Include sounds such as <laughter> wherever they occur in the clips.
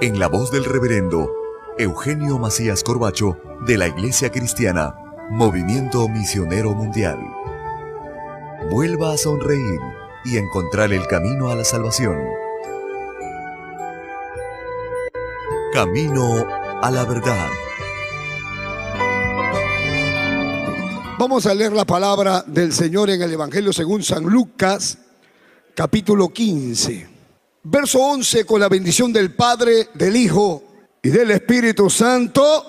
en la voz del reverendo Eugenio Macías Corbacho de la Iglesia Cristiana, Movimiento Misionero Mundial. Vuelva a sonreír y encontrar el camino a la salvación. Camino a la verdad. Vamos a leer la palabra del Señor en el Evangelio según San Lucas, capítulo 15. Verso 11, con la bendición del Padre, del Hijo y del Espíritu Santo.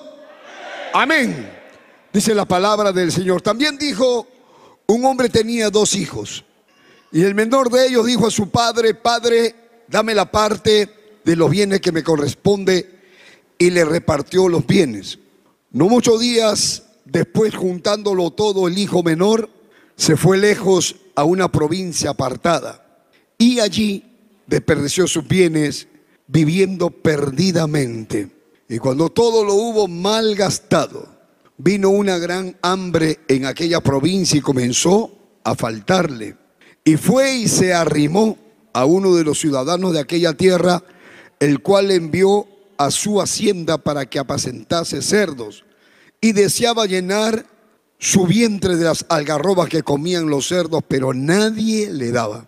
Amén. Dice la palabra del Señor. También dijo, un hombre tenía dos hijos. Y el menor de ellos dijo a su padre, Padre, dame la parte de los bienes que me corresponde. Y le repartió los bienes. No muchos días después, juntándolo todo, el hijo menor se fue lejos a una provincia apartada. Y allí desperdició sus bienes viviendo perdidamente. Y cuando todo lo hubo mal gastado, vino una gran hambre en aquella provincia y comenzó a faltarle. Y fue y se arrimó a uno de los ciudadanos de aquella tierra, el cual envió a su hacienda para que apacentase cerdos. Y deseaba llenar su vientre de las algarrobas que comían los cerdos, pero nadie le daba.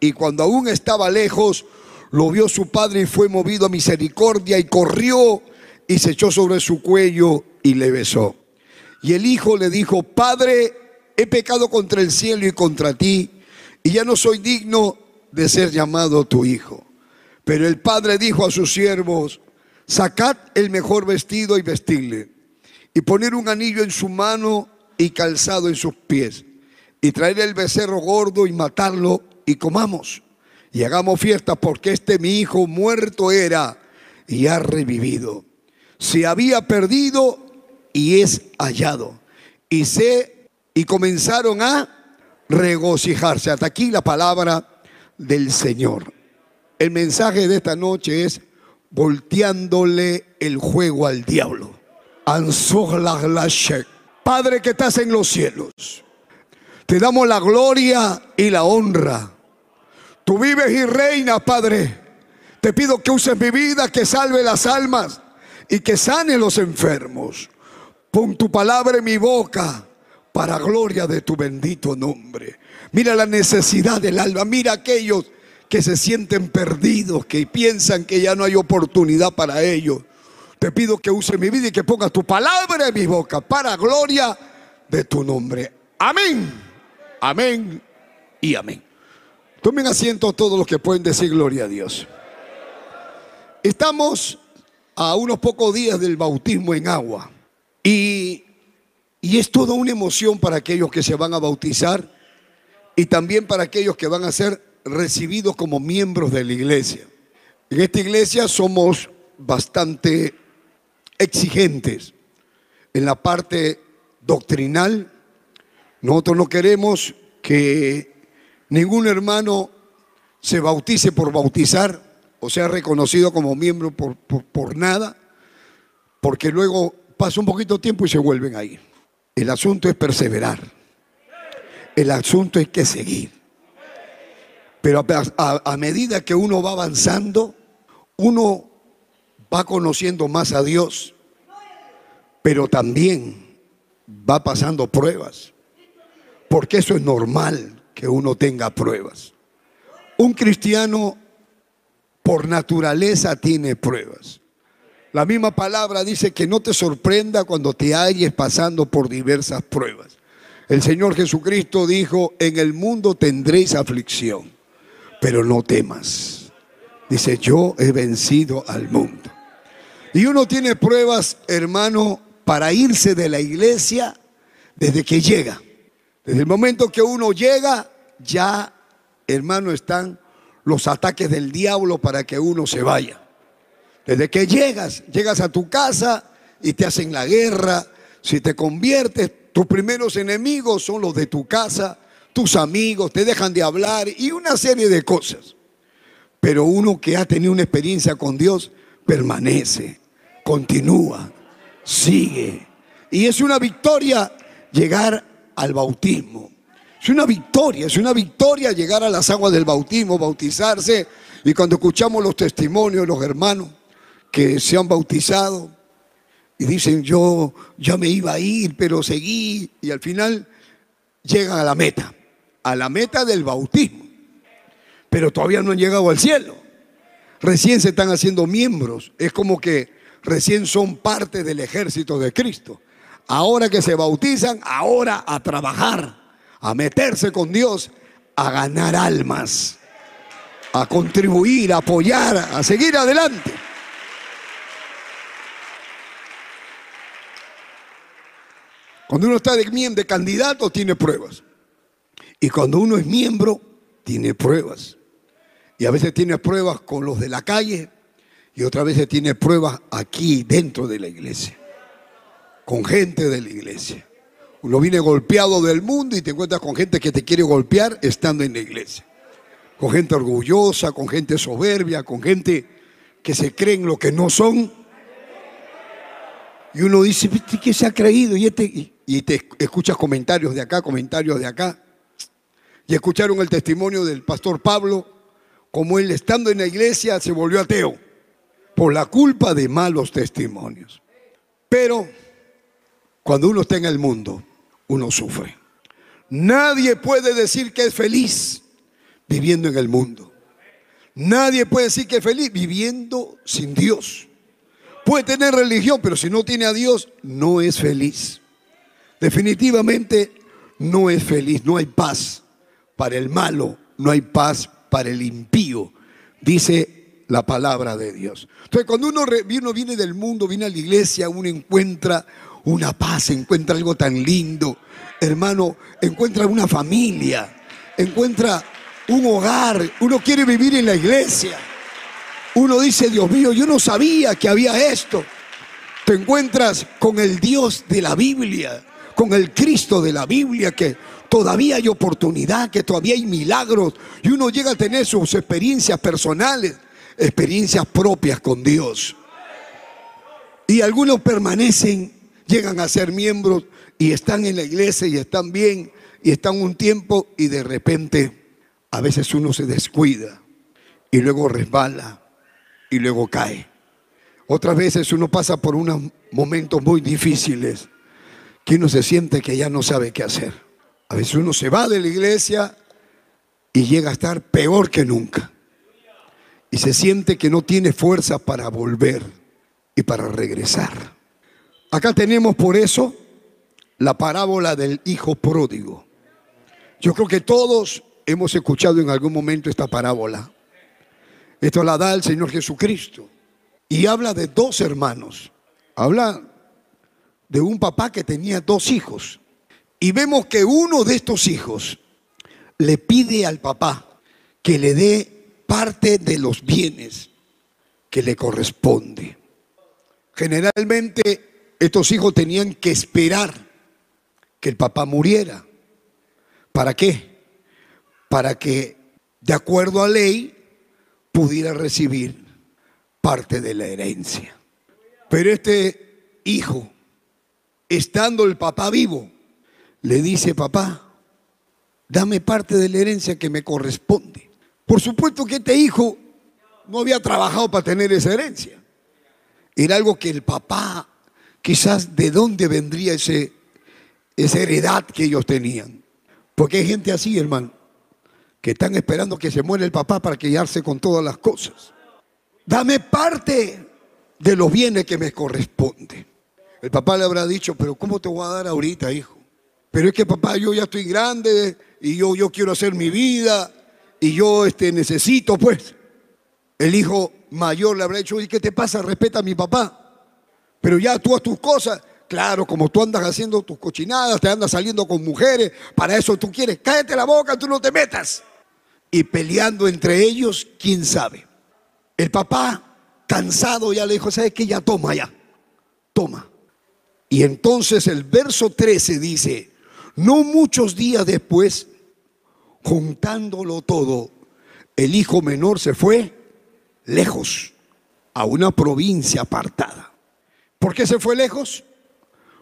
y cuando aún estaba lejos, lo vio su padre y fue movido a misericordia y corrió y se echó sobre su cuello y le besó. Y el hijo le dijo, Padre, he pecado contra el cielo y contra ti, y ya no soy digno de ser llamado tu hijo. Pero el padre dijo a sus siervos, sacad el mejor vestido y vestidle, y poner un anillo en su mano y calzado en sus pies, y traer el becerro gordo y matarlo, y comamos y hagamos fiesta porque este mi hijo muerto era y ha revivido. Se había perdido y es hallado. Y se y comenzaron a regocijarse. Hasta aquí la palabra del Señor. El mensaje de esta noche es volteándole el juego al diablo. Padre que estás en los cielos, te damos la gloria y la honra Tú vives y reinas, Padre. Te pido que uses mi vida, que salve las almas y que sane los enfermos. Pon tu palabra en mi boca para gloria de tu bendito nombre. Mira la necesidad del alma. Mira aquellos que se sienten perdidos, que piensan que ya no hay oportunidad para ellos. Te pido que use mi vida y que pongas tu palabra en mi boca para gloria de tu nombre. Amén. Amén y amén. Tomen asiento todos los que pueden decir gloria a Dios. Estamos a unos pocos días del bautismo en agua y, y es toda una emoción para aquellos que se van a bautizar y también para aquellos que van a ser recibidos como miembros de la iglesia. En esta iglesia somos bastante exigentes en la parte doctrinal. Nosotros no queremos que Ningún hermano se bautice por bautizar o sea reconocido como miembro por, por, nada, porque luego pasa un poquito de tiempo y se vuelven a ir. El asunto es perseverar. El asunto es que seguir. Pero a, medida que uno va avanzando, uno va conociendo más a Dios, pero también va pasando pruebas, porque eso es normal que uno tenga pruebas. Un cristiano por naturaleza tiene pruebas. La misma palabra dice que no te sorprenda cuando te halles pasando por diversas pruebas. El Señor Jesucristo dijo, en el mundo tendréis aflicción, pero no temas. Dice, yo he vencido al mundo. Y uno tiene pruebas, hermano, para irse de la iglesia desde que llega. Desde el momento que uno llega, ya, hermano, están los ataques del diablo para que uno se vaya. Desde que llegas, llegas a tu casa y te hacen la guerra. Si te conviertes, tus primeros enemigos son los de tu casa, tus amigos, te dejan de hablar y una serie de cosas. Pero uno que ha tenido una experiencia con Dios permanece, continúa, sigue. Y es una victoria llegar al bautismo. Es una victoria, es una victoria llegar a las aguas del bautismo, bautizarse. Y cuando escuchamos los testimonios de los hermanos, que se han bautizado y dicen yo ya me iba a ir, pero seguí y al final llegan a la meta, a la meta del bautismo, pero todavía no han llegado al cielo. Recién se están haciendo miembros, es como que recién son parte del ejército de Cristo. Ahora que se bautizan, ahora a trabajar, a meterse con Dios, a ganar almas, a contribuir, a apoyar, a seguir adelante. Cuando uno está de, de candidato, tiene pruebas. Y cuando uno es miembro, tiene pruebas. Y a veces tiene pruebas con los de la calle y otras veces tiene pruebas aquí dentro de la iglesia, con gente de la iglesia. Uno viene golpeado del mundo y te encuentras con gente que te quiere golpear estando en la iglesia. Con gente orgullosa, con gente soberbia, con gente que se creen lo que no son. Y uno dice, ¿qué se ha creído? Y este, y te escuchas comentarios de acá, comentarios de acá. Y escucharon el testimonio del pastor Pablo, como él estando en la iglesia se volvió ateo por la culpa de malos testimonios. Pero cuando uno está en el mundo, uno sufre. Nadie puede decir que es feliz viviendo en el mundo. Nadie puede decir que es feliz viviendo sin Dios. Puede tener religión, pero si no tiene a Dios, no es feliz definitivamente no es feliz, no hay paz para el malo, no hay paz para el impío, dice la palabra de Dios. Entonces, cuando uno, viene del mundo, viene a la iglesia, uno encuentra una paz, encuentra algo tan lindo, hermano, encuentra una familia, encuentra un hogar, uno quiere vivir en la iglesia. Uno dice, Dios mío, yo no sabía que había esto. Te encuentras con el Dios de la Biblia con el Cristo de la Biblia, que todavía hay oportunidad, que todavía hay milagros, y uno llega a tener sus experiencias personales, experiencias propias con Dios. Y algunos permanecen, llegan a ser miembros y están en la iglesia y están bien y están un tiempo y de repente a veces uno se descuida y luego resbala y luego cae. Otras veces uno pasa por unos momentos muy difíciles que uno se siente que ya no sabe qué hacer. A veces uno se va de la iglesia y llega a estar peor que nunca. Y se siente que no tiene fuerza para volver y para regresar. Acá tenemos por eso la parábola del hijo pródigo. Yo creo que todos hemos escuchado en algún momento esta parábola. Esto la da el Señor Jesucristo. Y habla de dos hermanos. Habla de un papá que tenía dos hijos. Y vemos que uno de estos hijos le pide al papá que le dé parte de los bienes que le corresponde. Generalmente estos hijos tenían que esperar que el papá muriera. ¿Para qué? Para que, de acuerdo a ley, pudiera recibir parte de la herencia. Pero este hijo estando el papá vivo, le dice, papá, dame parte de la herencia que me corresponde. Por supuesto que este hijo no había trabajado para tener esa herencia. Era algo que el papá, quizás de dónde vendría ese, esa heredad que ellos tenían. Porque hay gente así, hermano, que están esperando que se muera el papá para quedarse con todas las cosas. Dame parte de los bienes que me corresponde. El papá le habrá dicho, pero ¿cómo te voy a dar ahorita, hijo? Pero es que papá, yo ya estoy grande y yo, yo quiero hacer mi vida y yo este, necesito, pues. El hijo mayor le habrá dicho, ¿y qué te pasa? Respeta a mi papá. Pero ya tú haz tus cosas. Claro, como tú andas haciendo tus cochinadas, te andas saliendo con mujeres, para eso tú quieres, cállate la boca, tú no te metas. Y peleando entre ellos, quién sabe. El papá, cansado, ya le dijo, ¿sabes qué? Ya toma, ya. Toma. Y entonces el verso 13 dice, no muchos días después, juntándolo todo, el hijo menor se fue lejos, a una provincia apartada. ¿Por qué se fue lejos?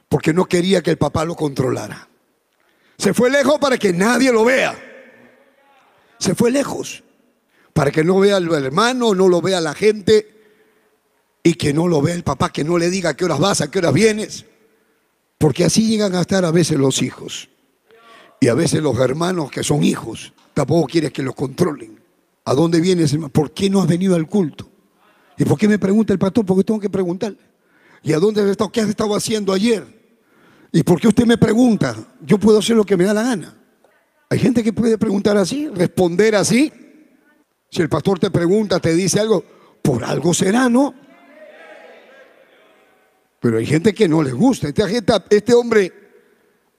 Porque no quería que el papá lo controlara. Se fue lejos para que nadie lo vea. Se fue lejos para que no vea el hermano, no lo vea la gente y que no lo vea el papá, que no le diga qué horas vas, a qué horas vienes. Porque así llegan a estar a veces los hijos. Y a veces los hermanos que son hijos, tampoco quieres que los controlen. ¿A dónde vienes? ¿Por qué no has venido al culto? ¿Y por qué me pregunta el pastor? Porque tengo que preguntarle. ¿Y a dónde has estado? ¿Qué has estado haciendo ayer? ¿Y por qué usted me pregunta? Yo puedo hacer lo que me da la gana. Hay gente que puede preguntar así, responder así. Si el pastor te pregunta, te dice algo, por algo será, ¿no? Pero hay gente que no le gusta. este hombre,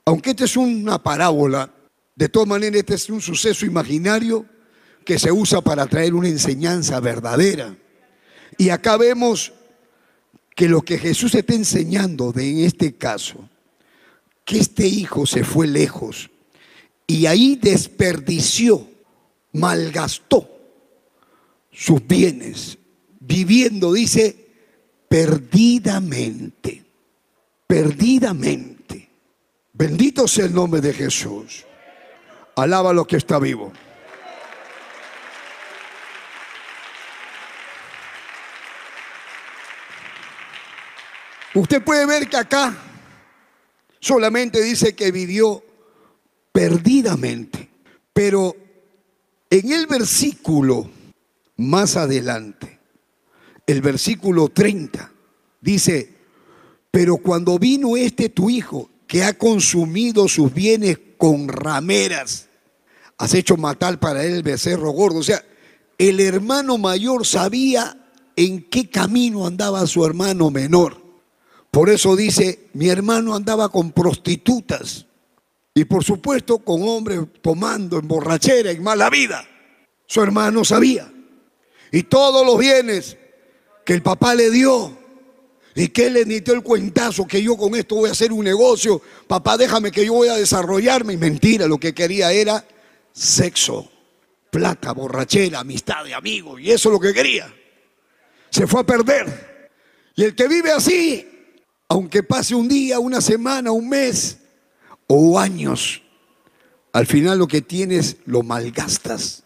aunque este es una parábola, de todas maneras este es un suceso imaginario que se usa para traer una enseñanza verdadera. Y acá vemos que lo que Jesús está enseñando de en este caso, que este hijo se fue lejos y ahí desperdició, malgastó sus bienes, viviendo, dice, perdidamente, perdidamente. Bendito sea el nombre de Jesús. Alaba lo que está vivo. Usted puede ver que acá solamente dice que vivió perdidamente, pero en el versículo más adelante el versículo 30 dice, pero cuando vino este tu hijo, que ha consumido sus bienes con rameras, has hecho matar para él el becerro gordo. O sea, el hermano mayor sabía en qué camino andaba su hermano menor. Por eso dice, mi hermano andaba con prostitutas y por supuesto con hombres tomando en borrachera, en mala vida. Su hermano sabía. Y todos los bienes que el papá le dio y que él le dio el cuentazo que yo con esto voy a hacer un negocio, papá déjame que yo voy a desarrollarme. Y mentira, lo que quería era sexo, plata, borrachera, amistad de amigos, y eso es lo que quería. Se fue a perder. Y el que vive así, aunque pase un día, una semana, un mes o años, al final lo que tienes lo malgastas.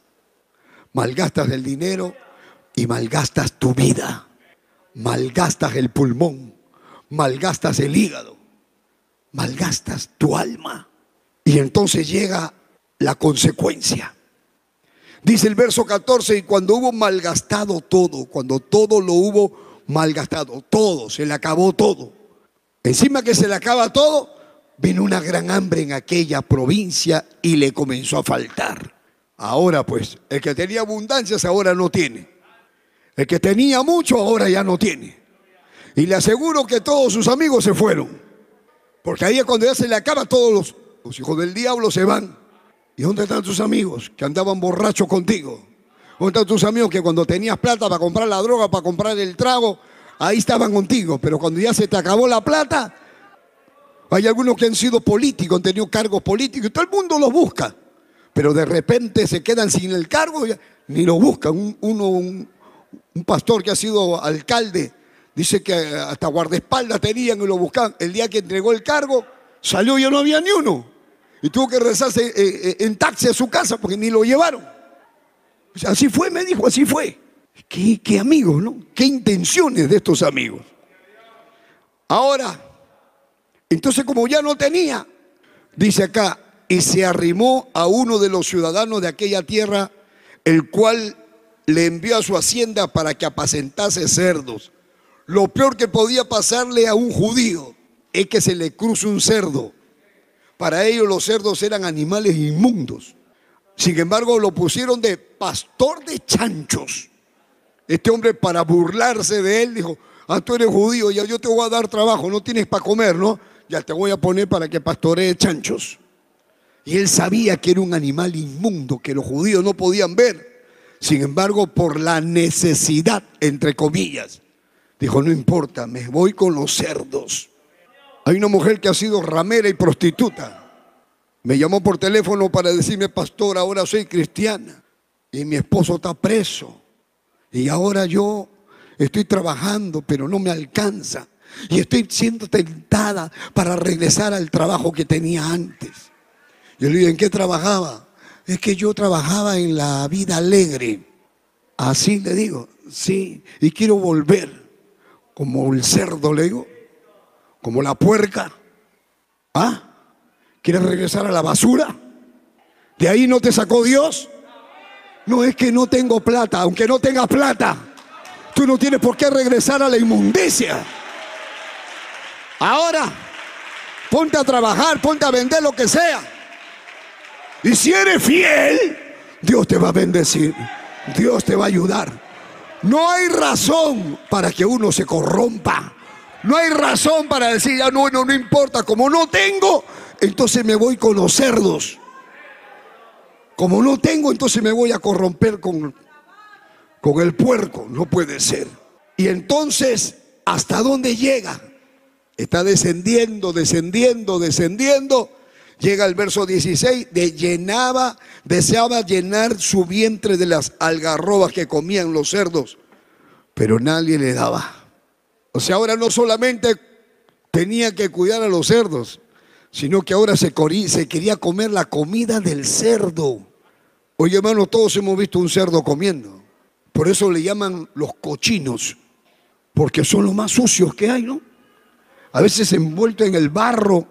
Malgastas el dinero y malgastas tu vida malgastas el pulmón, malgastas el hígado, malgastas tu alma. Y entonces llega la consecuencia. Dice el verso 14, y cuando hubo malgastado todo, cuando todo lo hubo malgastado, todo, se le acabó todo. Encima que se le acaba todo, vino una gran hambre en aquella provincia y le comenzó a faltar. Ahora pues, el que tenía abundancias ahora no tiene. El que tenía mucho ahora ya no tiene. Y le aseguro que todos sus amigos se fueron. Porque ahí es cuando ya se le acaba, todos los, hijos del diablo se van. ¿Y dónde están tus amigos que andaban borrachos contigo? ¿Dónde están tus amigos que cuando tenías plata para comprar la droga, para comprar el trago, ahí estaban contigo? Pero cuando ya se te acabó la plata, hay algunos que han sido políticos, han tenido cargos políticos, y todo el mundo los busca. Pero de repente se quedan sin el cargo, ni lo buscan. uno, un pastor que ha sido alcalde, dice que hasta guardaespaldas tenían y lo buscaban. El día que entregó el cargo, salió y no había ni uno. Y tuvo que rezarse eh, eh, en taxi a su casa porque ni lo llevaron. Así fue, me dijo, así fue. Qué, amigos, ¿no? Qué intenciones de estos amigos. Ahora, entonces como ya no tenía, dice acá, y se arrimó a uno de los ciudadanos de aquella tierra, el cual le envió a su hacienda para que apacentase cerdos. Lo peor que podía pasarle a un judío es que se le cruce un cerdo. Para ellos los cerdos eran animales inmundos. Sin embargo, lo pusieron de pastor de chanchos. Este hombre para burlarse de él dijo, ah, tú eres judío, ya yo te voy a dar trabajo, no tienes para comer, ¿no? Ya te voy a poner para que pastoree chanchos. Y él sabía que era un animal inmundo, que los judíos no podían ver. Sin embargo, por la necesidad, entre comillas, dijo, no importa, me voy con los cerdos. Hay una mujer que ha sido ramera y prostituta. Me llamó por teléfono para decirme, pastor, ahora soy cristiana y mi esposo está preso. Y ahora yo estoy trabajando, pero no me alcanza. Y estoy siendo tentada para regresar al trabajo que tenía antes. Yo le digo, ¿en qué trabajaba? Es que yo trabajaba en la vida alegre. Así le digo, sí, y quiero volver. Como el cerdo, le digo, como la puerca. ¿Ah? ¿Quieres regresar a la basura? ¿De ahí no te sacó Dios? No es que no tengo plata, aunque no tengas plata, tú no tienes por qué regresar a la inmundicia. Ahora, ponte a trabajar, ponte a vender lo que sea. Y si eres fiel, Dios te va a bendecir, Dios te va a ayudar. No hay razón para que uno se corrompa. No hay razón para decir, ya no, no, no importa, como no tengo, entonces me voy con los cerdos. Como no tengo, entonces me voy a corromper con, con el puerco. No puede ser. Y entonces, ¿hasta dónde llega? Está descendiendo, descendiendo, descendiendo. Llega el verso 16, de llenaba, deseaba llenar su vientre de las algarrobas que comían los cerdos, pero nadie le daba. O sea, ahora no solamente tenía que cuidar a los cerdos, sino que ahora se, quería comer la comida del cerdo. Oye, hermano, todos hemos visto un cerdo comiendo. Por eso le llaman los cochinos, porque son los más sucios que hay, ¿no? A veces envuelto en el barro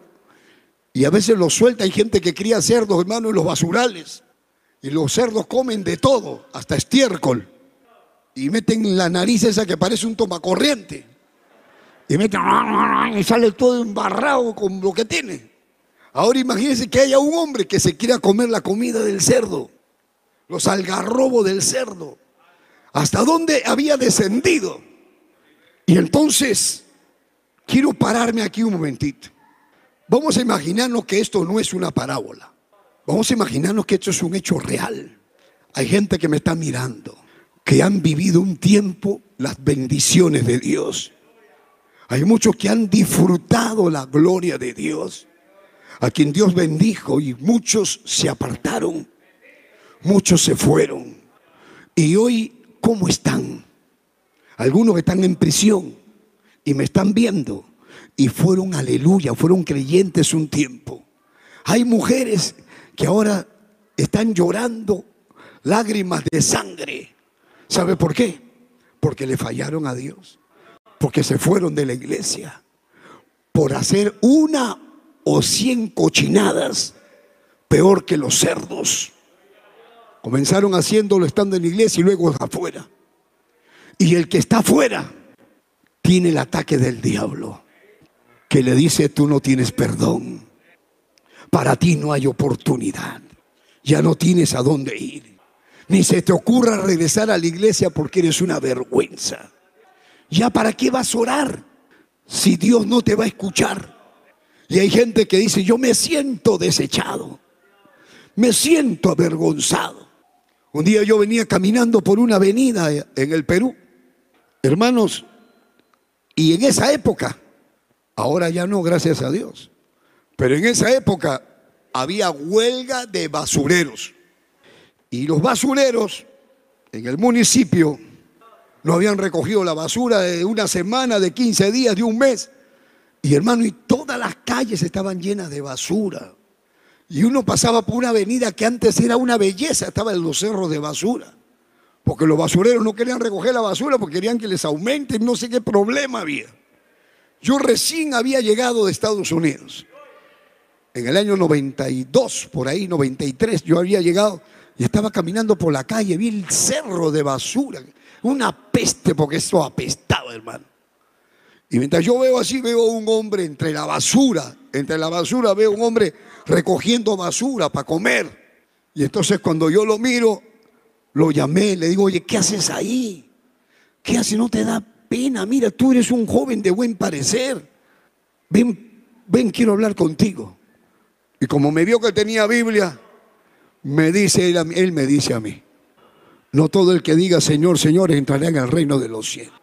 y a veces los suelta. Hay gente que cría cerdos, hermano, en los basurales. Y los cerdos comen de todo, hasta estiércol. Y meten la nariz esa que parece un tomacorriente. Y meten y sale todo embarrado con lo que tiene. Ahora imagínense que haya un hombre que se quiera comer la comida del cerdo, los algarrobos del cerdo. ¿Hasta dónde había descendido? Y entonces, quiero pararme aquí un momentito. Vamos a imaginarnos que esto no es una parábola. Vamos a imaginarnos que esto es un hecho real. Hay gente que me está mirando, que han vivido un tiempo las bendiciones de Dios. Hay muchos que han disfrutado la gloria de Dios a quien Dios bendijo y muchos se apartaron, muchos se fueron. Y hoy, ¿cómo están? Algunos están en prisión y me están viendo y fueron, aleluya, fueron creyentes un tiempo. Hay mujeres que ahora están llorando lágrimas de sangre. ¿Sabe por qué? Porque le fallaron a Dios, porque se fueron de la iglesia, por hacer una o cien cochinadas, peor que los cerdos. Comenzaron haciéndolo estando en la iglesia y luego afuera. Y el que está afuera tiene el ataque del diablo, que le dice, tú no tienes perdón. Para ti no hay oportunidad. Ya no tienes a dónde ir. Ni se te ocurra regresar a la iglesia porque eres una vergüenza. Ya para qué vas a orar si Dios no te va a escuchar. Y hay gente que dice, yo me siento desechado, me siento avergonzado. Un día yo venía caminando por una avenida en el Perú, hermanos, y en esa época, ahora ya no, gracias a Dios, pero en esa época había huelga de basureros. Y los basureros en el municipio no habían recogido la basura de una semana, de 15 días, de un mes. Y hermano, y todas las calles estaban llenas de basura. Y uno pasaba por una avenida que antes era una belleza, estaba en los cerros de basura. Porque los basureros no querían recoger la basura porque querían que les aumenten, no sé qué problema había. Yo recién había llegado de Estados Unidos. En el año 92, por ahí, 93, yo había llegado y estaba caminando por la calle, vi el cerro de basura. Una peste porque eso apestaba, hermano. Y mientras yo veo así, veo un hombre entre la basura, entre la basura veo un hombre recogiendo basura para comer. Y entonces cuando yo lo miro, lo llamé, le digo, oye, ¿qué haces ahí? ¿Qué haces? No te da pena. Mira, tú eres un joven de buen parecer. Ven, ven, quiero hablar contigo. Y como me vio que tenía Biblia, me dice él, él me dice a mí, no todo el que diga Señor, Señor entrará en el reino de los cielos.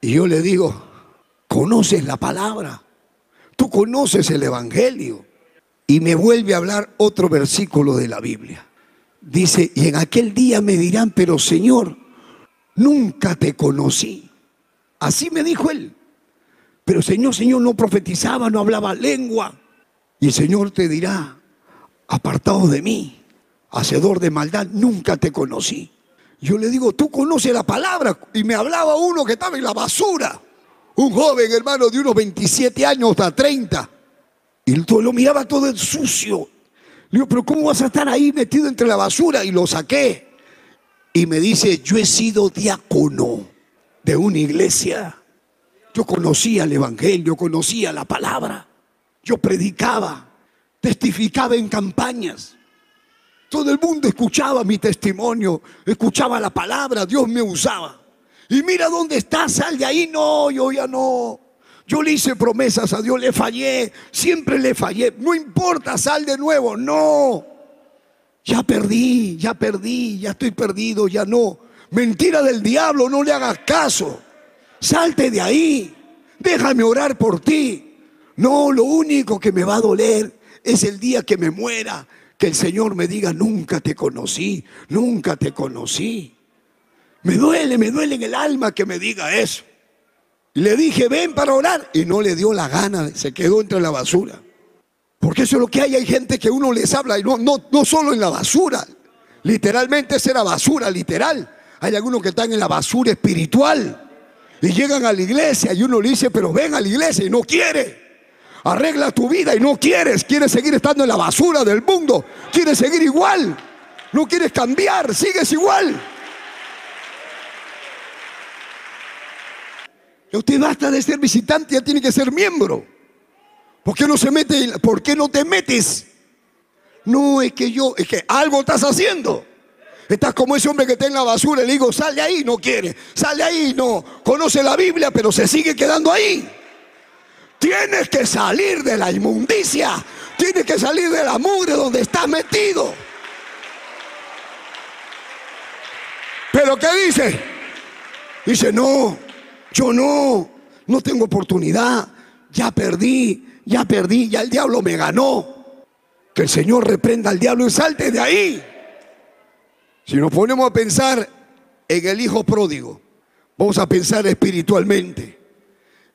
Y yo le digo, conoces la palabra, tú conoces el Evangelio. Y me vuelve a hablar otro versículo de la Biblia. Dice, y en aquel día me dirán, pero Señor, nunca te conocí. Así me dijo él. Pero Señor, Señor, no profetizaba, no hablaba lengua. Y el Señor te dirá, apartado de mí, hacedor de maldad, nunca te conocí. Yo le digo, tú conoces la palabra. Y me hablaba uno que estaba en la basura. Un joven hermano de unos 27 años hasta 30. Y lo miraba todo el sucio. Le digo, pero ¿cómo vas a estar ahí metido entre la basura? Y lo saqué. Y me dice, yo he sido diácono de una iglesia. Yo conocía el Evangelio, conocía la palabra. Yo predicaba, testificaba en campañas. Todo el mundo escuchaba mi testimonio, escuchaba la palabra, Dios me usaba. Y mira dónde está, sal de ahí. No, yo ya no. Yo le hice promesas a Dios, le fallé, siempre le fallé. No importa, sal de nuevo. No. Ya perdí, ya perdí, ya estoy perdido, ya no. Mentira del diablo, no le hagas caso. Salte de ahí. Déjame orar por ti. No, lo único que me va a doler es el día que me muera que el Señor me diga, nunca te conocí, nunca te conocí. Me duele, me duele en el alma que me diga eso. Le dije, ven para orar. Y no le dio la gana, se quedó entre la basura. Porque eso es lo que hay. Hay gente que uno les habla y no, no, no solo en la basura. Literalmente es la basura, literal. Hay algunos que están en la basura espiritual. Y llegan a la iglesia y uno le dice, pero ven a la iglesia y no quiere. Arregla tu vida y no quieres. Quieres seguir estando en la basura del mundo. Quieres seguir igual. No quieres cambiar. Sigues igual. Usted basta de ser visitante, ya tiene que ser miembro. ¿Por qué no se mete? ¿Por qué no te metes? No es que yo, es que algo estás haciendo. Estás como ese hombre que está en la basura le digo, sale ahí, no quiere. Sale ahí, no. Conoce la Biblia, pero se sigue quedando ahí. Tienes que salir de la inmundicia. Tienes que salir de la mugre donde estás metido. Pero ¿qué dice? Dice, no, yo no, no tengo oportunidad. Ya perdí, ya perdí, ya el diablo me ganó. Que el Señor reprenda al diablo y salte de ahí. Si nos ponemos a pensar en el hijo pródigo, vamos a pensar espiritualmente.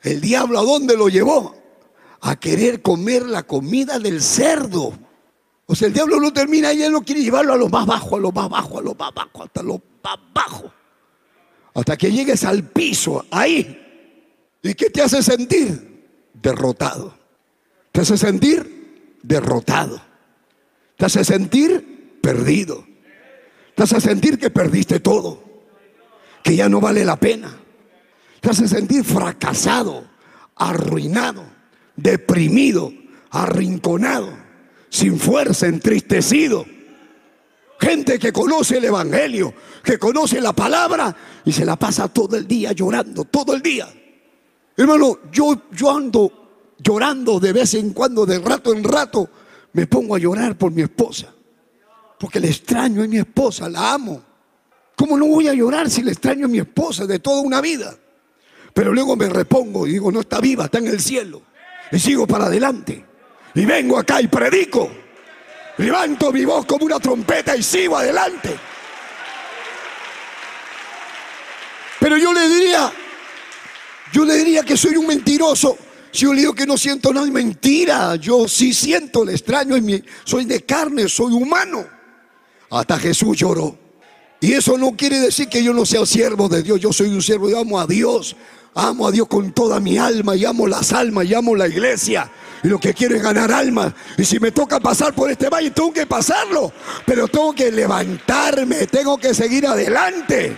El diablo a dónde lo llevó? A querer comer la comida del cerdo. O sea, el diablo no termina y él no quiere llevarlo a lo más bajo, a lo más bajo, a lo más bajo, hasta lo más bajo. Hasta que llegues al piso, ahí. ¿Y qué te hace sentir? Derrotado. ¿Te hace sentir? Derrotado. ¿Te hace sentir? Perdido. ¿Te hace sentir que perdiste todo? Que ya no vale la pena te hace sentir fracasado, arruinado, deprimido, arrinconado, sin fuerza, entristecido. Gente que conoce el Evangelio, que conoce la palabra y se la pasa todo el día llorando, todo el día. Hermano, yo, yo ando llorando de vez en cuando, de rato en rato, me pongo a llorar por mi esposa. Porque le extraño a mi esposa, la amo. ¿Cómo no voy a llorar si le extraño a mi esposa de toda una vida? Pero luego me repongo y digo, no está viva, está en el cielo. Y sigo para adelante. Y vengo acá y predico. Levanto mi voz como una trompeta y sigo adelante. Pero yo le diría, yo le diría que soy un mentiroso. Si yo le digo que no siento nada, es mentira. Yo sí siento, el extraño, soy de carne, soy humano. Hasta Jesús lloró. Y eso no quiere decir que yo no sea siervo de Dios. Yo soy un siervo, yo amo a Dios. Amo a Dios con toda mi alma y amo las almas y amo la iglesia. Y lo que quiero es ganar almas. Y si me toca pasar por este valle, tengo que pasarlo. Pero tengo que levantarme, tengo que seguir adelante.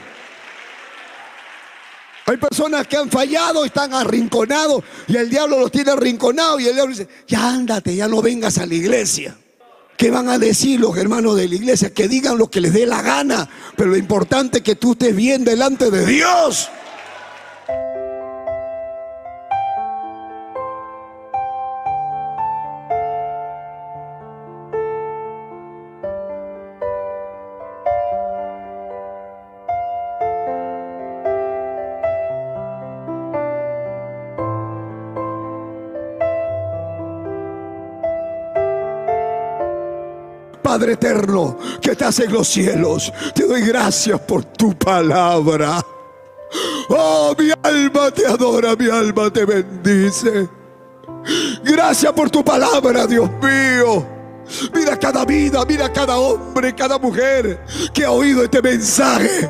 Hay personas que han fallado, están arrinconados y el diablo los tiene arrinconados y el diablo dice, ya ándate, ya no vengas a la iglesia. ¿Qué van a decir los hermanos de la iglesia? Que digan lo que les dé la gana, pero lo importante es que tú estés bien delante de Dios. Padre eterno que estás en los cielos, te doy gracias por tu palabra. Oh, mi alma te adora, mi alma te bendice. Gracias por tu palabra, Dios mío. Mira cada vida, mira cada hombre, cada mujer que ha oído este mensaje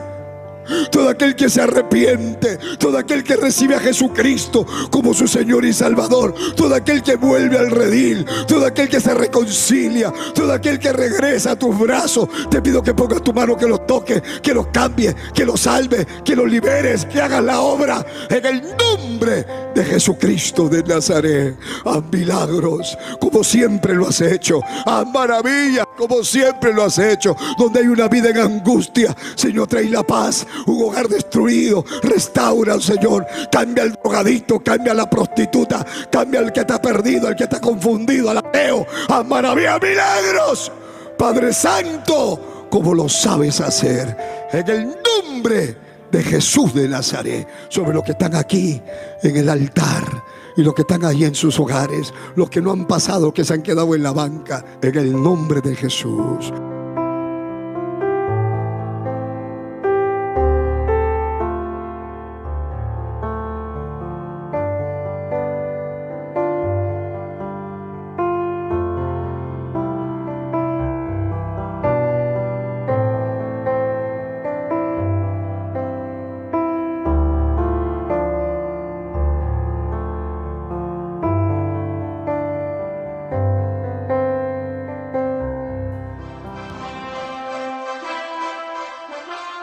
todo aquel que se arrepiente, todo aquel que recibe a Jesucristo como su Señor y Salvador, todo aquel que vuelve al redil, todo aquel que se reconcilia, todo aquel que regresa a tus brazos, te pido que pongas tu mano, que los toque, que los cambie, que los salve, que los liberes, que hagas la obra en el nombre de Jesucristo de Nazaret. A milagros, como siempre lo has hecho. A maravillas, como siempre lo has hecho. Donde hay una vida en angustia, Señor, trae la paz un hogar destruido. Restaura, Señor. Cambia al drogadito, cambia a la prostituta, cambia al que está perdido, al que está confundido, al ateo. A maravilla, milagros. Padre Santo, como lo sabes hacer. En el nombre de Jesús de Nazaret. Sobre los que están aquí en el altar y los que están ahí en sus hogares, los que no han pasado, que se han quedado en la banca, en el nombre de Jesús.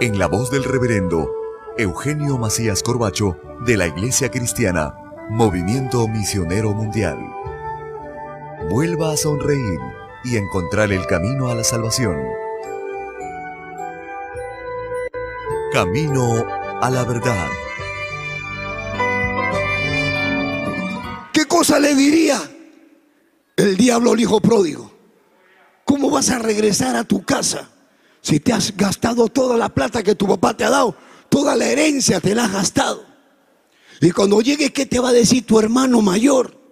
en la voz del reverendo Eugenio Macías Corbacho de la Iglesia Cristiana, Movimiento Misionero Mundial. Vuelva a sonreír y encontrar el camino a la salvación. Camino a la verdad. ¿Qué cosa le diría el diablo al hijo pródigo? ¿Cómo vas a regresar a tu casa? Si te has gastado toda la plata que tu papá te ha dado, toda la herencia te la has gastado. Y cuando llegue, ¿qué te va a decir tu hermano mayor?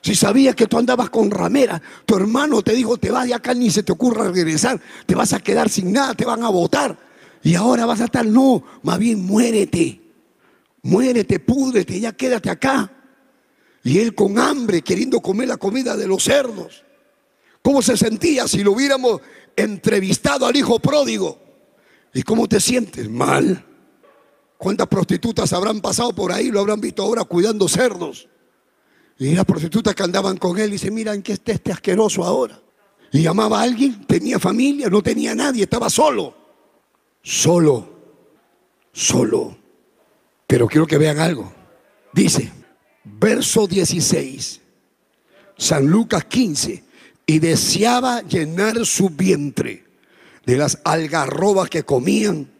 Si sabía que tú andabas con ramera, tu hermano te dijo, te vas de acá, ni se te ocurra regresar, te vas a quedar sin nada, te van a votar. Y ahora vas a estar, no, más bien muérete, muérete, púdrete, ya quédate acá. Y él con hambre, queriendo comer la comida de los cerdos. ¿Cómo se sentía si lo hubiéramos entrevistado al hijo pródigo. ¿Y cómo te sientes? Mal. ¿Cuántas prostitutas habrán pasado por ahí? Lo habrán visto ahora cuidando cerdos. Y las prostitutas que andaban con él dice, mira en qué está este asqueroso ahora. Y llamaba a alguien, tenía familia, no tenía nadie, estaba solo. Solo, solo. Pero quiero que vean algo. Dice, verso 16, San Lucas 15, y deseaba llenar su vientre de las algarrobas que comían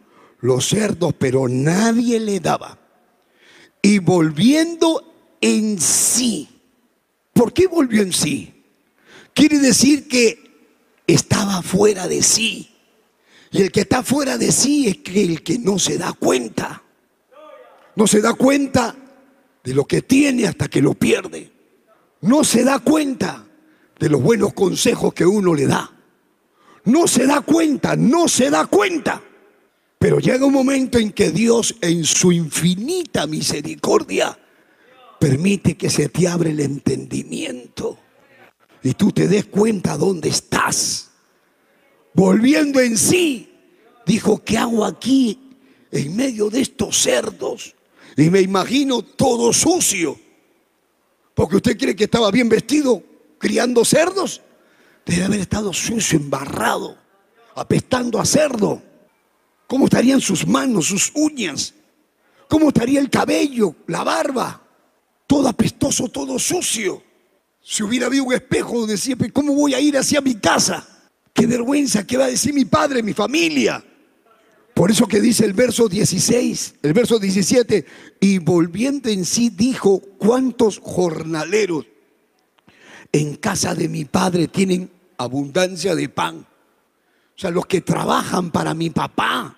los cerdos, pero nadie le daba. Y volviendo en sí, ¿por qué volvió en sí? Quiere decir que estaba fuera de sí. Y el que está fuera de sí es que el que no se da cuenta. No se da cuenta de lo que tiene hasta que lo pierde. No se da cuenta de los buenos consejos que uno le da. No se da cuenta, no se da cuenta. Pero llega un momento en que Dios en su infinita misericordia permite que se te abre el entendimiento y tú te des cuenta dónde estás. Volviendo en sí, dijo, ¿qué hago aquí en medio de estos cerdos? Y me imagino todo sucio. Porque usted cree que estaba bien vestido criando cerdos. Debe haber estado sucio, embarrado, apestando a cerdo. ¿Cómo estarían sus manos, sus uñas? ¿Cómo estaría el cabello, la barba? Todo apestoso, todo sucio. Si hubiera habido un espejo donde decía, ¿cómo voy a ir hacia mi casa? Qué vergüenza, ¿qué va a decir mi padre, mi familia? Por eso que dice el verso 16, el verso 17, y volviendo en sí dijo, ¿cuántos jornaleros en casa de mi padre tienen abundancia de pan? O sea, los que trabajan para mi papá,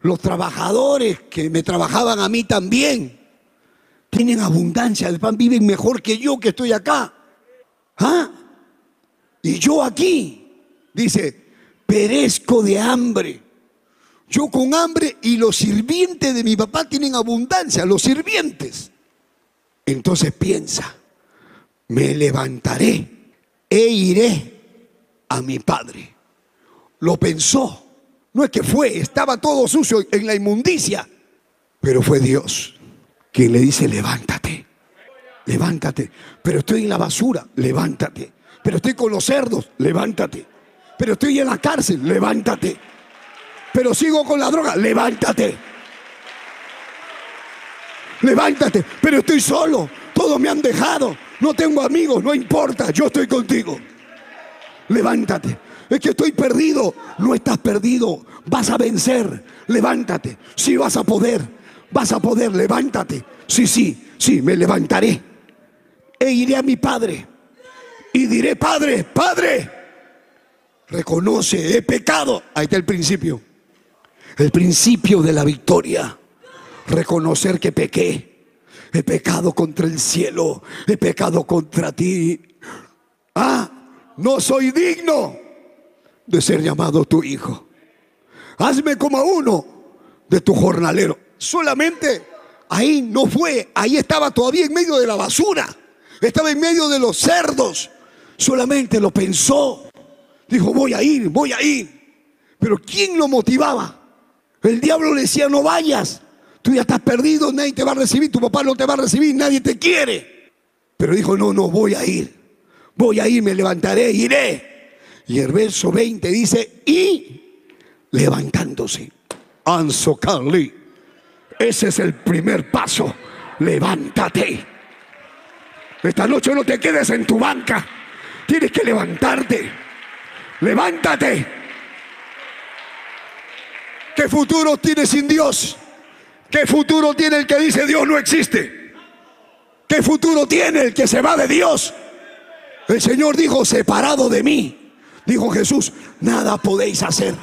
los trabajadores que me trabajaban a mí también, tienen abundancia de pan, viven mejor que yo que estoy acá. ¿Ah? Y yo aquí, dice, perezco de hambre. Yo con hambre y los sirvientes de mi papá tienen abundancia, los sirvientes. Entonces piensa, me levantaré e iré a mi padre. Lo pensó. No es que fue, estaba todo sucio en la inmundicia, pero fue Dios quien le dice, levántate, levántate. Pero estoy en la basura, levántate. Pero estoy con los cerdos, levántate. Pero estoy en la cárcel, levántate pero sigo con la droga, levántate. Levántate, pero estoy solo, todos me han dejado, no tengo amigos, no importa, yo estoy contigo. Levántate, es que estoy perdido, no estás perdido, vas a vencer, levántate, sí vas a poder, vas a poder, levántate, sí, sí, sí, me levantaré. E iré a mi padre. Y diré, Padre, Padre, reconoce, he pecado, ahí está el principio. El principio de la victoria. Reconocer que pequé. He pecado contra el cielo. He pecado contra ti. Ah, no soy digno de ser llamado tu hijo. Hazme como uno de tu jornalero. Solamente ahí no fue. Ahí estaba todavía en medio de la basura. Estaba en medio de los cerdos. Solamente lo pensó. Dijo, voy a ir, voy a ir. Pero ¿quién lo motivaba? El diablo le decía, no vayas. Tú ya estás perdido, nadie te va a recibir, tu papá no te va a recibir, nadie te quiere. Pero dijo, no, no, voy a ir. Voy a ir, me levantaré, iré. Y el verso 20 dice, y levantándose. Anso Carly. Ese es el primer paso. Levántate. Esta noche no te quedes en tu banca. Tienes que levantarte. Levántate. ¿Qué futuro tiene sin Dios? ¿Qué futuro tiene el que dice Dios no existe? ¿Qué futuro tiene el que se va de Dios? El Señor dijo, separado de mí, dijo Jesús, nada podéis hacer.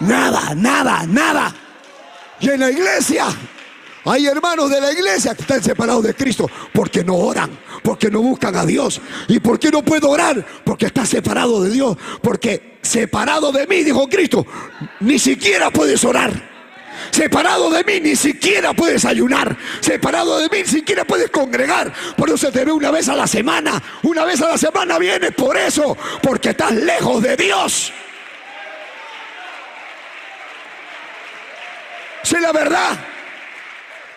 Nada, nada, nada. Y en la iglesia hay hermanos de la iglesia que están separados de Cristo porque no oran, porque no buscan a Dios. ¿Y por qué no puedo orar? Porque está separado de Dios. Porque separado de mí, dijo Cristo, ni siquiera puedes orar. Separado de mí ni siquiera puedes ayunar. Separado de mí ni siquiera puedes congregar. Por eso te ve una vez a la semana. Una vez a la semana vienes por eso. Porque estás lejos de Dios. Si la verdad.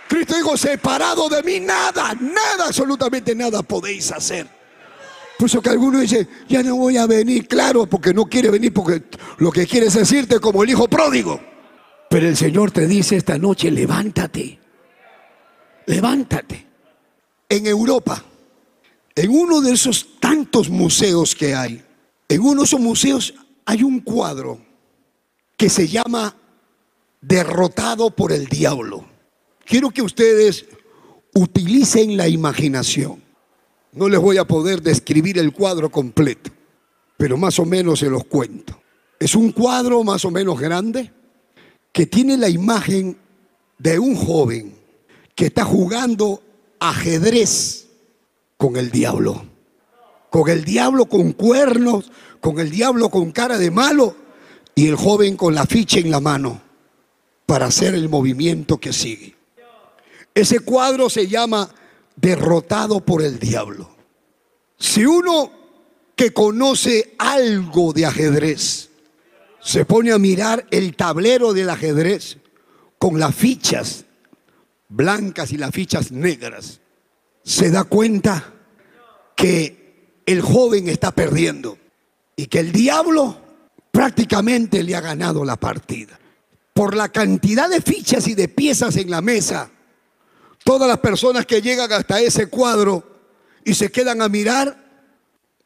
Cristo dijo, separado de mí nada, nada, absolutamente nada podéis hacer. Por eso que algunos dicen, ya no voy a venir, claro, porque no quiere venir, porque lo que quiere es decirte como el hijo pródigo. Pero el Señor te dice esta noche, levántate, levántate. En Europa, en uno de esos tantos museos que hay, en uno de esos museos hay un cuadro que se llama Derrotado por el Diablo. Quiero que ustedes utilicen la imaginación. No les voy a poder describir el cuadro completo, pero más o menos se los cuento. Es un cuadro más o menos grande que tiene la imagen de un joven que está jugando ajedrez con el diablo. Con el diablo con cuernos, con el diablo con cara de malo y el joven con la ficha en la mano para hacer el movimiento que sigue. Ese cuadro se llama derrotado por el diablo. Si uno que conoce algo de ajedrez se pone a mirar el tablero del ajedrez con las fichas blancas y las fichas negras, se da cuenta que el joven está perdiendo y que el diablo prácticamente le ha ganado la partida. Por la cantidad de fichas y de piezas en la mesa, todas las personas que llegan hasta ese cuadro y se quedan a mirar,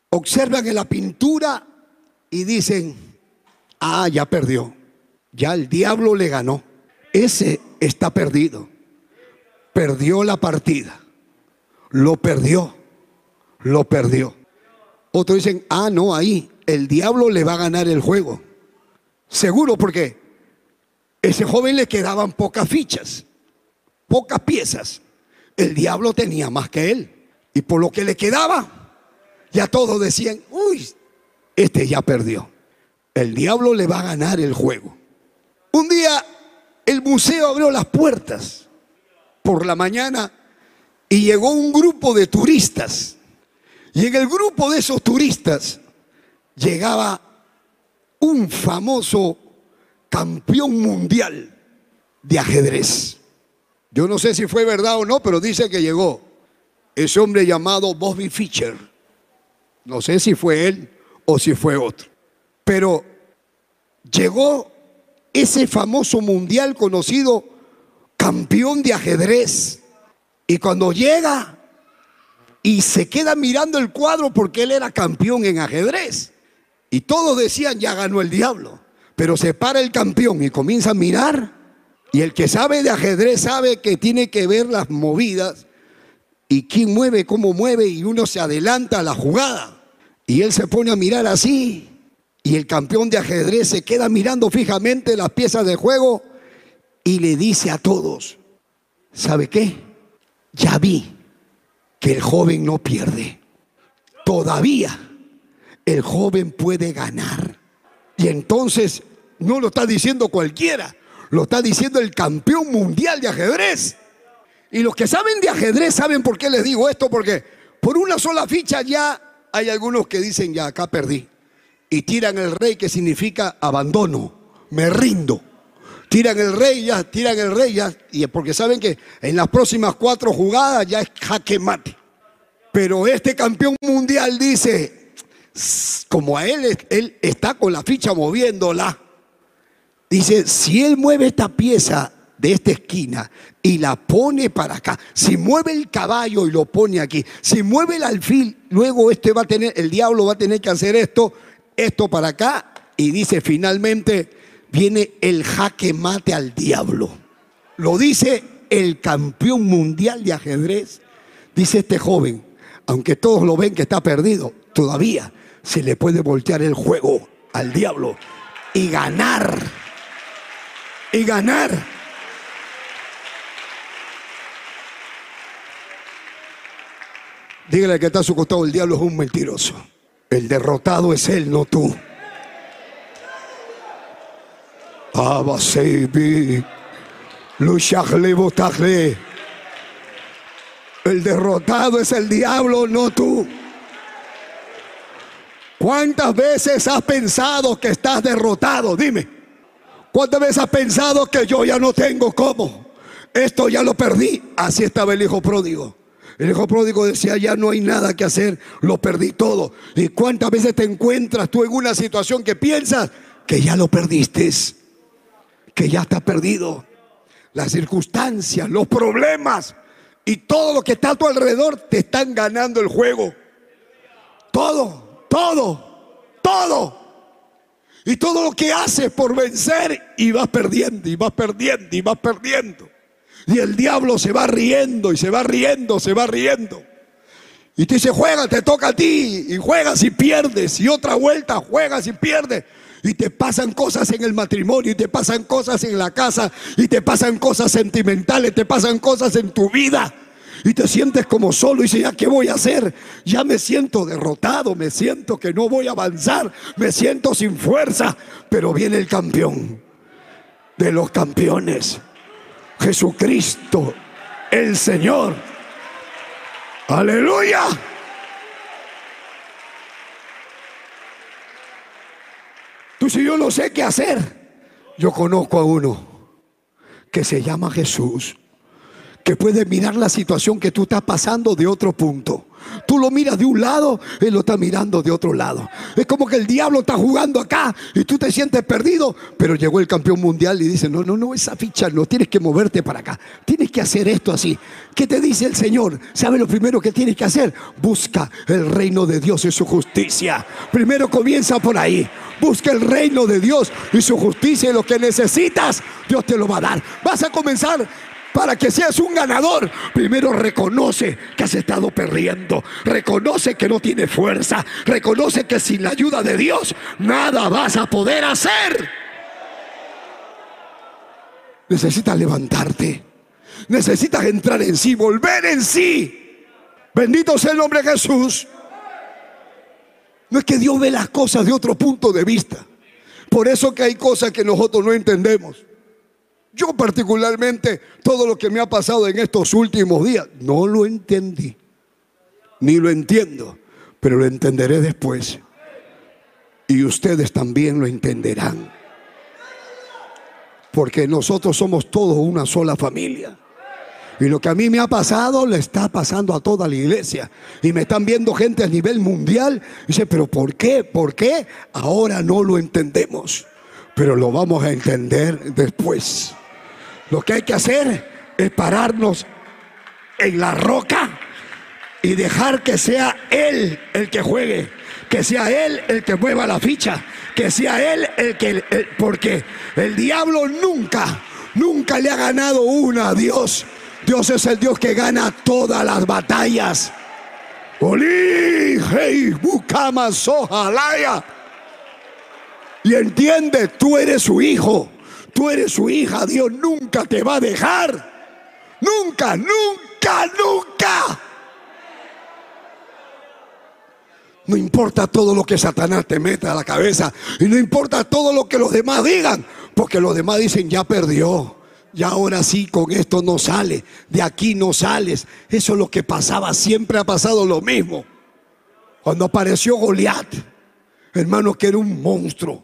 observan en la pintura y dicen, ah, ya perdió, ya el diablo le ganó, ese está perdido, perdió la partida, lo perdió, lo perdió. Otros dicen, ah, no, ahí, el diablo le va a ganar el juego. Seguro porque ese joven le quedaban pocas fichas, pocas piezas. El diablo tenía más que él. Y por lo que le quedaba, ya todos decían, uy, este ya perdió. El diablo le va a ganar el juego. Un día el museo abrió las puertas por la mañana y llegó un grupo de turistas. Y en el grupo de esos turistas llegaba un famoso campeón mundial de ajedrez. Yo no sé si fue verdad o no, pero dice que llegó ese hombre llamado Bobby Fischer. No sé si fue él o si fue otro. Pero llegó ese famoso mundial conocido campeón de ajedrez. Y cuando llega y se queda mirando el cuadro porque él era campeón en ajedrez. Y todos decían, ya ganó el diablo. Pero se para el campeón y comienza a mirar. Y el que sabe de ajedrez sabe que tiene que ver las movidas y quién mueve, cómo mueve, y uno se adelanta a la jugada. Y él se pone a mirar así. Y el campeón de ajedrez se queda mirando fijamente las piezas de juego y le dice a todos, ¿sabe qué? Ya vi que el joven no pierde. Todavía el joven puede ganar. Y entonces no lo está diciendo cualquiera, lo está diciendo el campeón mundial de ajedrez. Y los que saben de ajedrez saben por qué les digo esto, porque por una sola ficha ya hay algunos que dicen, ya acá perdí. Y tiran el rey, que significa abandono, me rindo. Tiran el rey ya, tiran el rey ya, y porque saben que en las próximas cuatro jugadas ya es jaque mate. Pero este campeón mundial dice, como a él, él está con la ficha moviéndola, dice, si él mueve esta pieza de esta esquina y la pone para acá, si mueve el caballo y lo pone aquí, si mueve el alfil, luego este va a tener, el diablo va a tener que hacer esto, esto para acá, y dice finalmente viene el jaque mate al diablo. Lo dice el campeón mundial de ajedrez, dice este joven, aunque todos lo ven que está perdido, todavía se le puede voltear el juego al diablo y ganar. Y ganar. Dígale que está a su costado, el diablo es un mentiroso. El derrotado es él, no tú. El derrotado es el diablo, no tú. ¿Cuántas veces has pensado que estás derrotado? Dime. ¿Cuántas veces has pensado que yo ya no tengo cómo? Esto ya lo perdí. Así estaba el hijo pródigo. El hijo pródigo decía, ya no hay nada que hacer, lo perdí todo. ¿Y cuántas veces te encuentras tú en una situación que piensas que ya lo perdiste? Que ya está perdido. Las circunstancias, los problemas y todo lo que está a tu alrededor te están ganando el juego. Todo, todo, todo. Y todo lo que haces por vencer y vas perdiendo y vas perdiendo y vas perdiendo. Y el diablo se va riendo y se va riendo, se va riendo. Y te dice, juega, te toca a ti. Y juegas y pierdes. Y otra vuelta, juegas y pierdes. Y te pasan cosas en el matrimonio, y te pasan cosas en la casa, y te pasan cosas sentimentales, te pasan cosas en tu vida. Y te sientes como solo y dices, ¿ya qué voy a hacer? Ya me siento derrotado, me siento que no voy a avanzar, me siento sin fuerza. Pero viene el campeón de los campeones, Jesucristo, el Señor. Aleluya. Tú si yo no sé qué hacer, yo conozco a uno que se llama Jesús, que puede mirar la situación que tú estás pasando de otro punto. Tú lo miras de un lado, él lo está mirando de otro lado. Es como que el diablo está jugando acá y tú te sientes perdido, pero llegó el campeón mundial y dice, no, no, no, esa ficha no, tienes que moverte para acá, tienes que hacer esto así. ¿Qué te dice el Señor? ¿Sabe lo primero que tienes que hacer? Busca el reino de Dios y su justicia. Primero comienza por ahí. Busca el reino de Dios y su justicia y lo que necesitas, Dios te lo va a dar. Vas a comenzar para que seas un ganador, primero reconoce que has estado perdiendo. Reconoce que no tiene fuerza. Reconoce que sin la ayuda de Dios nada vas a poder hacer. Necesitas levantarte. Necesitas entrar en sí, volver en sí. Bendito sea el nombre de Jesús. No es que Dios ve las cosas de otro punto de vista. Por eso que hay cosas que nosotros no entendemos. Yo particularmente, todo lo que me ha pasado en estos últimos días, no lo entendí, ni lo entiendo, pero lo entenderé después. Y ustedes también lo entenderán. Porque nosotros somos todos una sola familia. Y lo que a mí me ha pasado le está pasando a toda la iglesia. Y me están viendo gente a nivel mundial. Dice, pero ¿por qué? ¿Por qué? Ahora no lo entendemos. Pero lo vamos a entender después. Lo que hay que hacer es pararnos en la roca y dejar que sea Él el que juegue, que sea Él el que mueva la ficha, que sea Él el que... porque el diablo nunca, nunca le ha ganado una a Dios. Dios es el Dios que gana todas las batallas. Y entiende, tú eres su hijo. Tú eres su hija, Dios nunca te va a dejar. Nunca, nunca, nunca. No importa todo lo que Satanás te meta a la cabeza y no importa todo lo que los demás digan, porque los demás dicen ya perdió. Ya ahora sí, con esto no sale, de aquí no sales. Eso es lo que pasaba, siempre ha pasado lo mismo. Cuando apareció Goliat, hermano, que era un monstruo.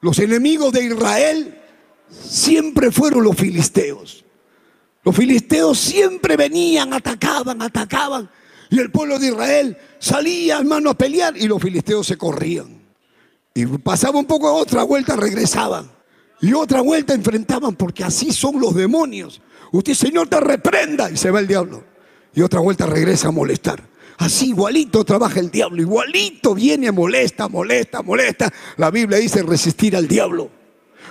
Los enemigos de Israel siempre fueron los filisteos. Los filisteos siempre venían, atacaban, atacaban. Y el pueblo de Israel salía, hermano, a pelear y los filisteos se corrían. Y pasaba un poco, otra vuelta regresaban. Y otra vuelta enfrentaban, porque así son los demonios. Usted, Señor, te reprenda y se va el diablo. Y otra vuelta regresa a molestar. Así igualito trabaja el diablo, igualito viene, molesta, molesta, molesta. La Biblia dice resistir al diablo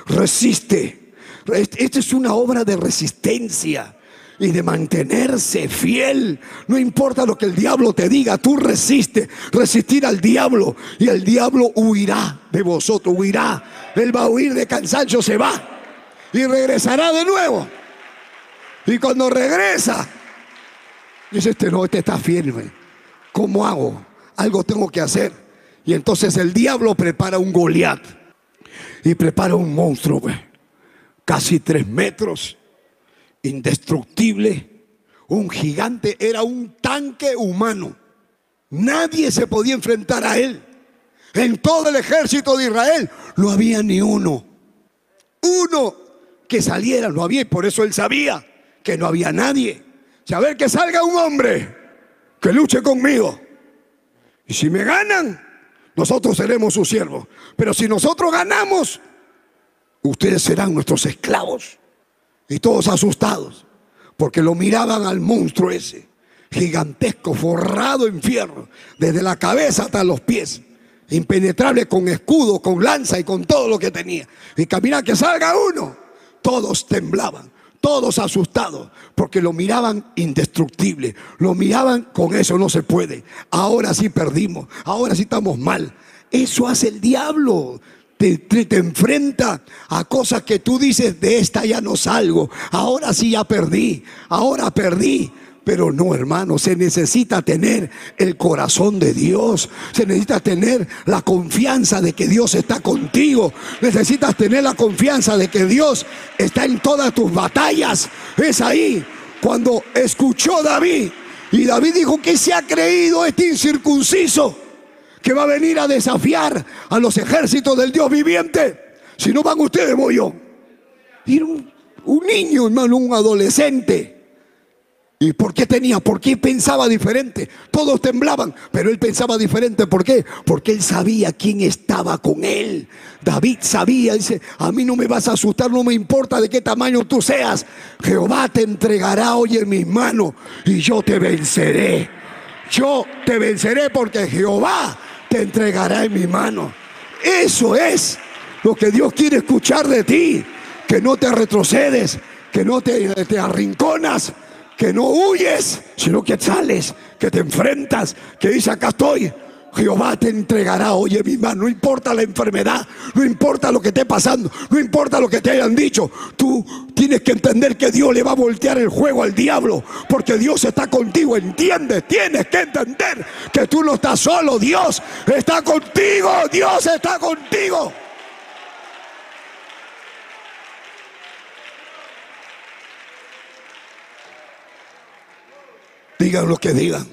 resiste. Esta es una obra de resistencia y de mantenerse fiel. No importa lo que el diablo te diga, tú resiste, resistir al diablo y el diablo huirá de vosotros, huirá. Él va a huir de cansancio, se va y regresará de nuevo. Y cuando regresa, dice este no, este está firme. ¿Cómo hago? Algo tengo que hacer. Y entonces el diablo prepara un Goliat y prepara un monstruo, casi tres metros, indestructible, un gigante, era un tanque humano. Nadie se podía enfrentar a él. En todo el ejército de Israel no había ni uno. Uno que saliera, no había, y por eso él sabía que no había nadie. Saber que salga un hombre que luche conmigo. Y si me ganan, nosotros seremos sus siervos. Pero si nosotros ganamos, ustedes serán nuestros esclavos. Y todos asustados. porque lo miraban al monstruo ese, gigantesco, forrado en fierro, desde la cabeza hasta los pies, impenetrable con escudo, con lanza y con todo lo que tenía. Y camina que salga uno, todos temblaban. Todos asustados, porque lo miraban indestructible, lo miraban con eso no se puede. Ahora sí perdimos, ahora sí estamos mal. Eso hace el diablo te, enfrenta a cosas que tú dices, de esta ya no salgo, ahora sí ya perdí, ahora perdí. Pero no, hermano, se necesita tener el corazón de Dios. Se necesita tener la confianza de que Dios está contigo. Necesitas tener la confianza de que Dios está en todas tus batallas. Es ahí cuando escuchó David. Y David dijo que se ha creído este incircunciso que va a venir a desafiar a los ejércitos del Dios viviente. Si no van ustedes, voy yo. Era un, un niño, hermano, un adolescente. ¿Y por qué tenía? ¿Por qué pensaba diferente? Todos temblaban, pero él pensaba diferente. ¿Por qué? Porque él sabía quién estaba con él. David sabía, dice, a mí no me vas a asustar, no me importa de qué tamaño tú seas. Jehová te entregará hoy en mis manos y yo te venceré. Yo te venceré porque Jehová te entregará en mi mano. Eso es lo que Dios quiere escuchar de ti. Que no te retrocedes, que no te arrinconas, que no huyes, sino que sales, que te enfrentas, que dices, acá estoy, Jehová te entregará hoy en mi mano. No importa la enfermedad, no importa lo que esté pasando, no importa lo que te hayan dicho. Tú tienes que entender que Dios le va a voltear el juego al diablo, porque Dios está contigo. Entiendes, tienes que entender que tú no estás solo. Dios está contigo. Dios está contigo. Digan lo que digan.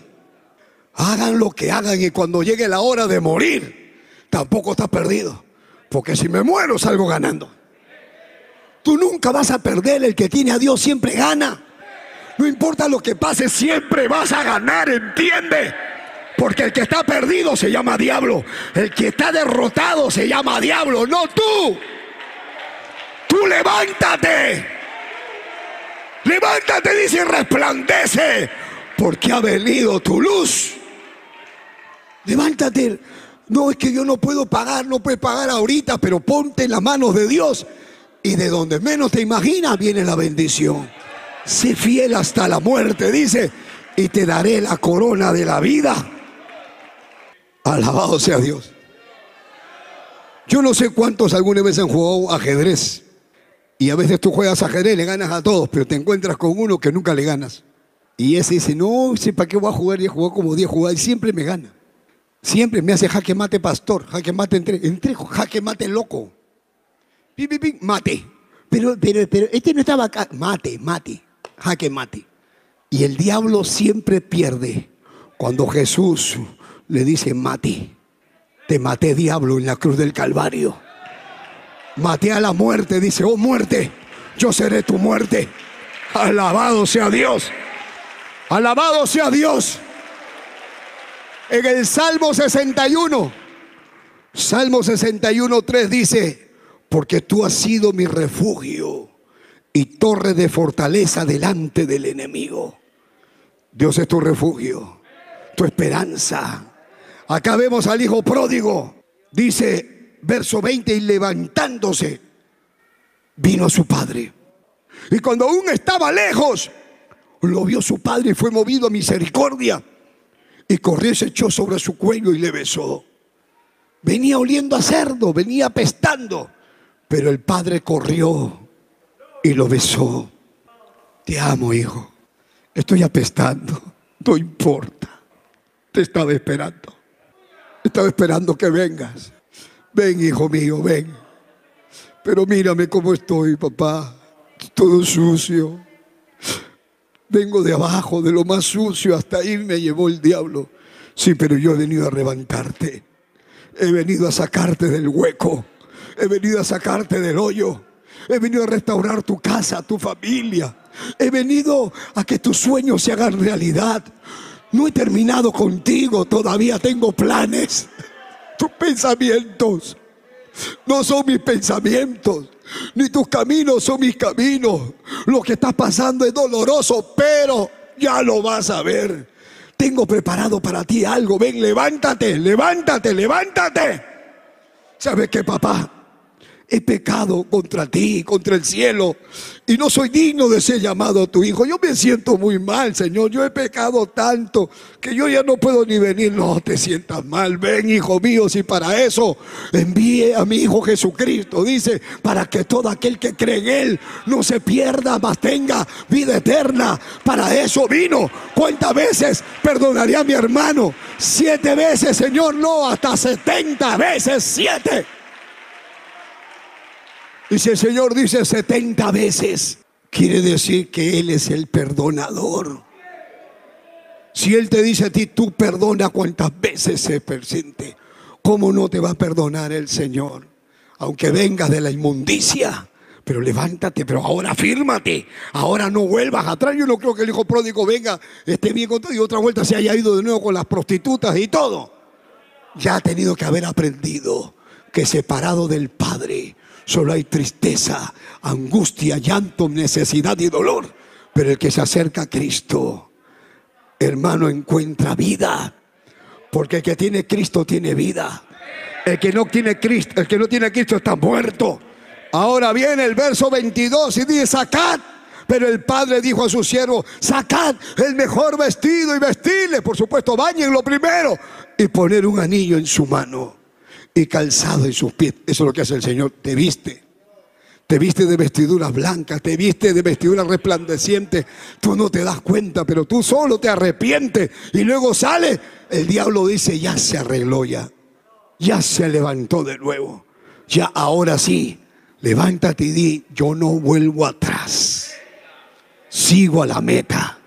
Hagan lo que hagan y cuando llegue la hora de morir, tampoco estás perdido. Porque si me muero salgo ganando. Tú nunca vas a perder, el que tiene a Dios siempre gana. No importa lo que pase, siempre vas a ganar, ¿entiende? Porque el que está perdido se llama diablo. El que está derrotado se llama diablo, no tú. Tú levántate. Levántate, dice, resplandece. Porque ha venido tu luz. Levántate. No es que yo no puedo pagar, no puedes pagar ahorita, pero ponte en las manos de Dios. Y de donde menos te imaginas viene la bendición. Sé fiel hasta la muerte, dice, y te daré la corona de la vida. Alabado sea Dios. Yo no sé cuántos alguna vez han jugado ajedrez. Y a veces tú juegas ajedrez, le ganas a todos, pero te encuentras con uno que nunca le ganas. Y ese dice, no para qué voy a jugar, ya jugó como 10 jugadas y siempre me gana. Siempre me hace jaque mate pastor, jaque mate entre, entre jaque mate loco. Pi, mate. Pero, pero, pero, este no estaba acá. Mate, mate, jaque mate. Y el diablo siempre pierde cuando Jesús le dice mate. Te maté diablo en la cruz del Calvario. Maté a la muerte, dice, oh muerte, yo seré tu muerte. Alabado sea Dios. Alabado sea Dios en el Salmo 61. Salmo 61, 3 dice, porque tú has sido mi refugio y torre de fortaleza delante del enemigo. Dios es tu refugio, tu esperanza. Acá vemos al hijo pródigo, dice verso 20, y levantándose, vino a su padre. Y cuando aún estaba lejos, lo vio su padre y fue movido a misericordia y corrió y se echó sobre su cuello y le besó. Venía oliendo a cerdo, venía apestando, pero el padre corrió y lo besó. Te amo, hijo. Estoy apestando, no importa. Te estaba esperando. Estaba esperando que vengas. Ven, hijo mío, ven. Pero mírame cómo estoy, papá. Todo sucio Vengo de abajo, de lo más sucio, hasta ahí me llevó el diablo. Sí, pero yo he venido a levantarte. He venido a sacarte del hueco. He venido a sacarte del hoyo. He venido a restaurar tu casa, tu familia. He venido a que tus sueños se hagan realidad. No he terminado contigo, todavía tengo planes. <laughs> Tus pensamientos no son mis pensamientos. Ni tus caminos son mis caminos. Lo que estás pasando es doloroso, pero ya lo vas a ver. Tengo preparado para ti algo. Ven, levántate, levántate, levántate. ¿Sabes qué, papá? He pecado contra ti, contra el cielo, y no soy digno de ser llamado tu hijo. Yo me siento muy mal, Señor. Yo he pecado tanto que yo ya no puedo ni venir. No te sientas mal. Ven, hijo mío, si para eso envíe a mi hijo Jesucristo. Dice, para que todo aquel que cree en él no se pierda, mas tenga vida eterna. Para eso vino. ¿Cuántas veces perdonaría a mi hermano? Siete veces, Señor, no, hasta setenta veces siete. Y si el Señor dice 70 veces, quiere decir que Él es el perdonador. Si Él te dice a ti, tú perdona cuantas veces se presente, ¿cómo no te va a perdonar el Señor? Aunque vengas de la inmundicia, pero levántate, pero ahora fírmate, ahora no vuelvas atrás. Yo no creo que el hijo pródigo venga, esté bien con todo y otra vuelta se haya ido de nuevo con las prostitutas y todo. Ya ha tenido que haber aprendido que separado del Padre Solo hay tristeza, angustia, llanto, necesidad y dolor. Pero el que se acerca a Cristo, hermano, encuentra vida. Porque el que tiene Cristo tiene vida. El que no tiene Cristo, el que no tiene Cristo está muerto. Ahora viene el verso 22 y dice, sacad. Pero el padre dijo a su siervo, sacad el mejor vestido y vestirle. Por supuesto, bañenlo primero y poner un anillo en su mano y calzado en sus pies. Eso es lo que hace el Señor. Te viste. Te viste de vestiduras blancas, te viste de vestiduras resplandecientes. Tú no te das cuenta, pero tú solo te arrepientes. Y luego sale, el diablo dice, ya se arregló ya. Ya se levantó de nuevo. Ya ahora sí, levántate y di, yo no vuelvo atrás. Sigo a la meta.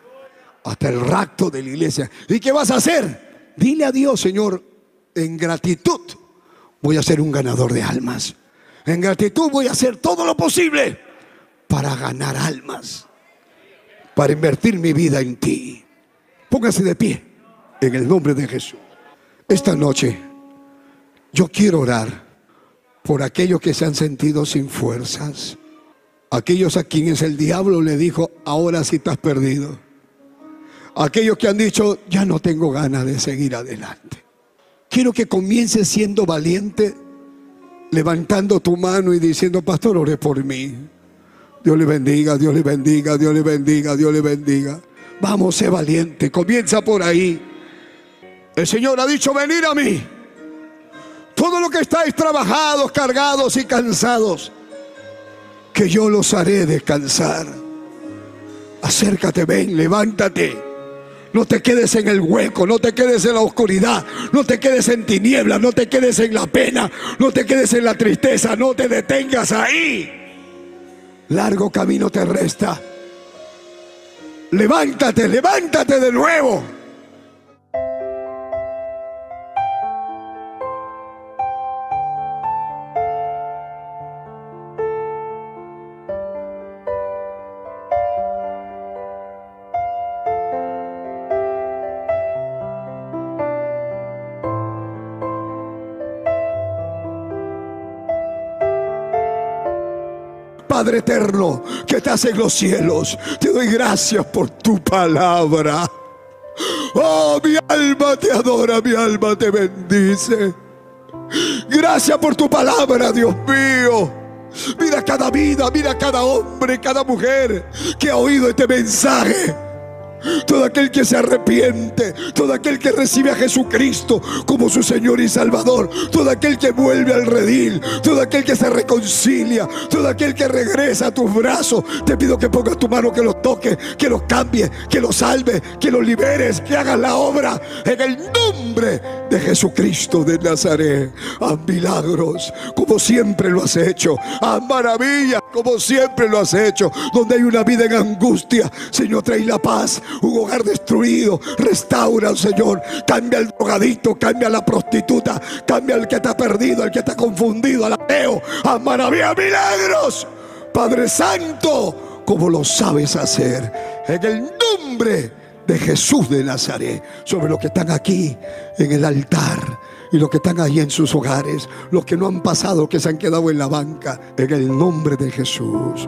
Hasta el rapto de la iglesia. ¿Y qué vas a hacer? Dile a Dios, Señor, en gratitud voy a ser un ganador de almas. En gratitud voy a hacer todo lo posible para ganar almas, para invertir mi vida en ti. Póngase de pie en el nombre de Jesús. Esta noche yo quiero orar por aquellos que se han sentido sin fuerzas, aquellos a quienes el diablo le dijo, ahora sí estás perdido, aquellos que han dicho, ya no tengo ganas de seguir adelante. Quiero que comiences siendo valiente, levantando tu mano y diciendo, pastor, ore por mí. Dios le bendiga, Dios le bendiga, Dios le bendiga, Dios le bendiga. Vamos, sé valiente, comienza por ahí. El Señor ha dicho, venir a mí. Todo lo que estáis trabajados, cargados y cansados, que yo los haré descansar. Acércate, ven, levántate. No te quedes en el hueco, no te quedes en la oscuridad, no te quedes en tinieblas, no te quedes en la pena, no te quedes en la tristeza, no te detengas ahí. Largo camino te resta. Levántate, levántate de nuevo. Padre eterno que estás en los cielos, te doy gracias por tu palabra. Oh, mi alma te adora, mi alma te bendice. Gracias por tu palabra, Dios mío. Mira cada vida, mira cada hombre, cada mujer que ha oído este mensaje todo aquel que se arrepiente, todo aquel que recibe a Jesucristo como su Señor y Salvador, todo aquel que vuelve al redil, todo aquel que se reconcilia, todo aquel que regresa a tus brazos, te pido que pongas tu mano, que los toque, que los cambie, que los salve, que los liberes, que hagas la obra en el nombre de Jesucristo de Nazaret. A milagros, como siempre lo has hecho. A maravillas, como siempre lo has hecho. Donde hay una vida en angustia, Señor, trae la paz un hogar destruido. Restaura, Señor. Cambia el drogadito, cambia la prostituta, cambia el que está perdido, el que está confundido, al ateo. A maravilla, milagros. Padre Santo, como lo sabes hacer. En el nombre de Jesús de Nazaret, sobre los que están aquí en el altar y los que están ahí en sus hogares, los que no han pasado, que se han quedado en la banca, en el nombre de Jesús.